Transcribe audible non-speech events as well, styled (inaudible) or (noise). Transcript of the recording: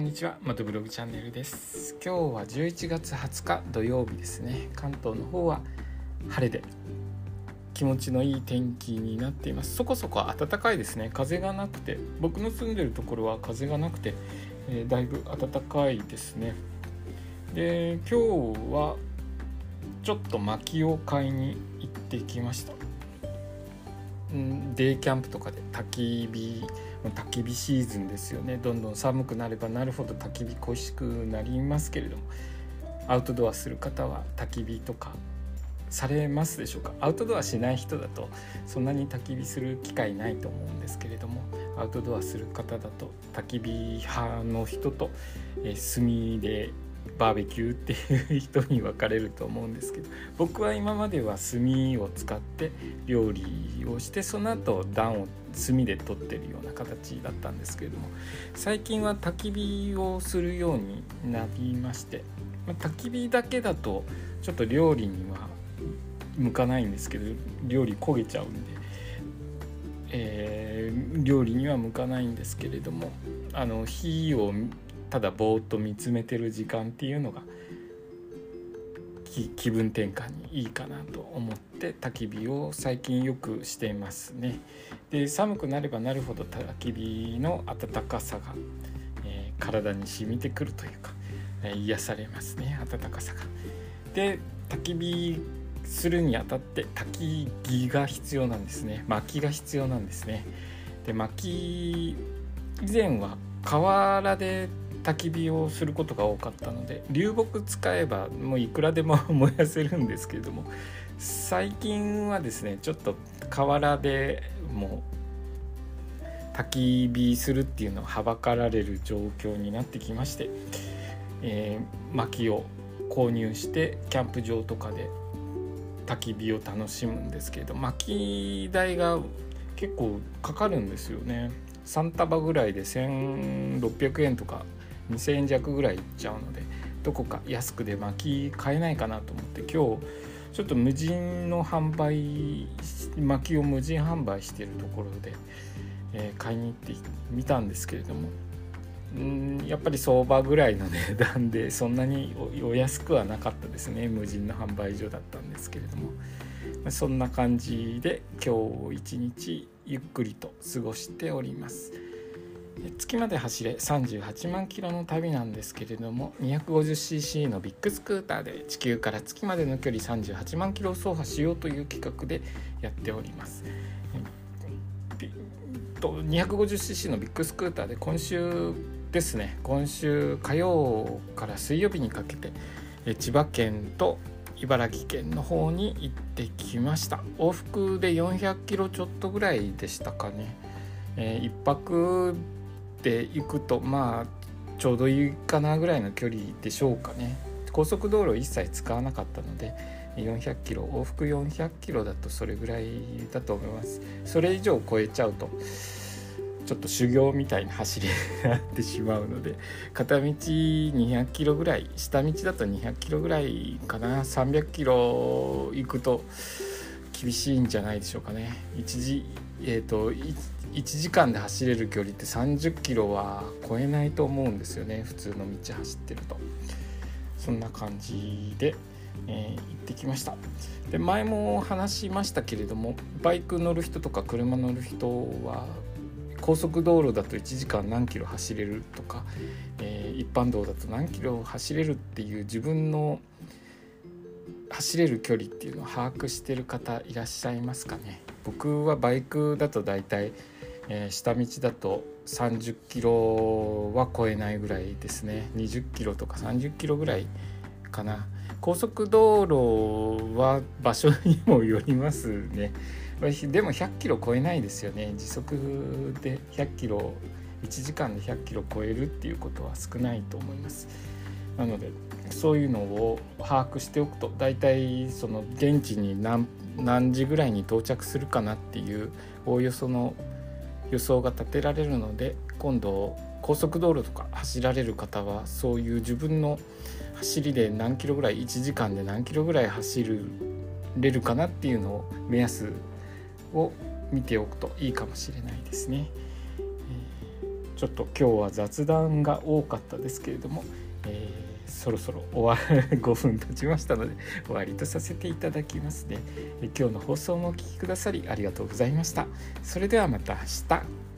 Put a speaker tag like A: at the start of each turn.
A: こんにちは、マトブログチャンネルです。今日は11月20日土曜日ですね。関東の方は晴れで気持ちのいい天気になっています。そこそこ暖かいですね。風がなくて、僕の住んでるところは風がなくて、えー、だいぶ暖かいですね。で、今日はちょっと薪を買いに行ってきました。デイキャンプとかで焚き火焚き火シーズンですよね。どんどん寒くなればなるほど焚き火恋しくなりますけれども。アウトドアする方は焚き火とかされますでしょうか？アウトドアしない人だとそんなに焚き火する機会ないと思うんですけれども。アウトドアする方だと焚き火派の人と、え炭でバーベキューっていう人に分かれると思うんですけど。僕は今までは炭を使って料理をしてその後暖を炭で取ってるような形だったんですけれども最近は焚き火をするようになりまして、まあ、焚き火だけだとちょっと料理には向かないんですけど料理焦げちゃうんで、えー、料理には向かないんですけれどもあの火をただぼーっと見つめてる時間っていうのが気分転換にいいかなと思って焚き火を最近よくしていますね。で寒くなればなるほど焚き火の温かさが、えー、体に染みてくるというか、えー、癒されますね温かさが。で焚き火するにあたって焚き木が必要なんですね薪が必要なんですね。で薪以前は河原で焚き火をすることが多かったので流木使えばもういくらでも (laughs) 燃やせるんですけれども最近はですねちょっと河原でもう焚き火するっていうのをはばかられる状況になってきまして、えー、薪を購入してキャンプ場とかで焚き火を楽しむんですけれど薪代が結構かかるんですよね。3束ぐらいで1600円とか2,000円弱ぐらいいっちゃうのでどこか安くで薪買えないかなと思って今日ちょっと無人の販売薪を無人販売してるところで、えー、買いに行ってみたんですけれどもんやっぱり相場ぐらいの値段でそんなにお安くはなかったですね無人の販売所だったんですけれどもそんな感じで今日一日ゆっくりと過ごしております。月まで走れ38万キロの旅なんですけれども 250cc のビッグスクーターで地球から月までの距離38万キロを走破しようという企画でやっております。250cc のビッグスクーターで今週ですね今週火曜から水曜日にかけて千葉県と茨城県の方に行ってきました往復で400キロちょっとぐらいでしたかね、えー、1泊っていくとまあちょうどいいかなぐらいの距離でしょうかね。高速道路一切使わなかったので400キロ往復400キロだとそれぐらいだと思います。それ以上超えちゃうとちょっと修行みたいな走りになってしまうので片道200キロぐらい下道だと200キロぐらいかな。300キロ行くと厳しいんじゃないでしょうかね。一時え、ー、と1時間で走れる距離って30キロは超えないと思うんですよね。普通の道走ってると。そんな感じで、えー、行ってきました。で前も話しましたけれどもバイク乗る人とか車乗る人は高速道路だと1時間何キロ走れるとか、えー、一般道だと何キロ走れるっていう自分の走れる距離っていうのを把握してる方いらっしゃいますかね？僕はバイクだと大体えー、下道だと30キロは超えないぐらいですね。20キロとか30キロぐらいかな。高速道路は場所にもよりますね。でも100キロ超えないですよね。時速で100キロ1時間で100キロ超えるっていうことは少ないと思います。なのでそういうのを把握しておくと大体その現地に何何時ぐらいに到着するかなっていうおおよその予想が立てられるので今度高速道路とか走られる方はそういう自分の走りで何キロぐらい1時間で何キロぐらい走れるかなっていうのを目安を見ておくといいかもしれないですね。ちょっと今日は雑談が多かったですけれども、えー、そろそろ終わ5分経ちましたので終わりとさせていただきますね。今日の放送もお聴きくださりありがとうございました。それではまた明日。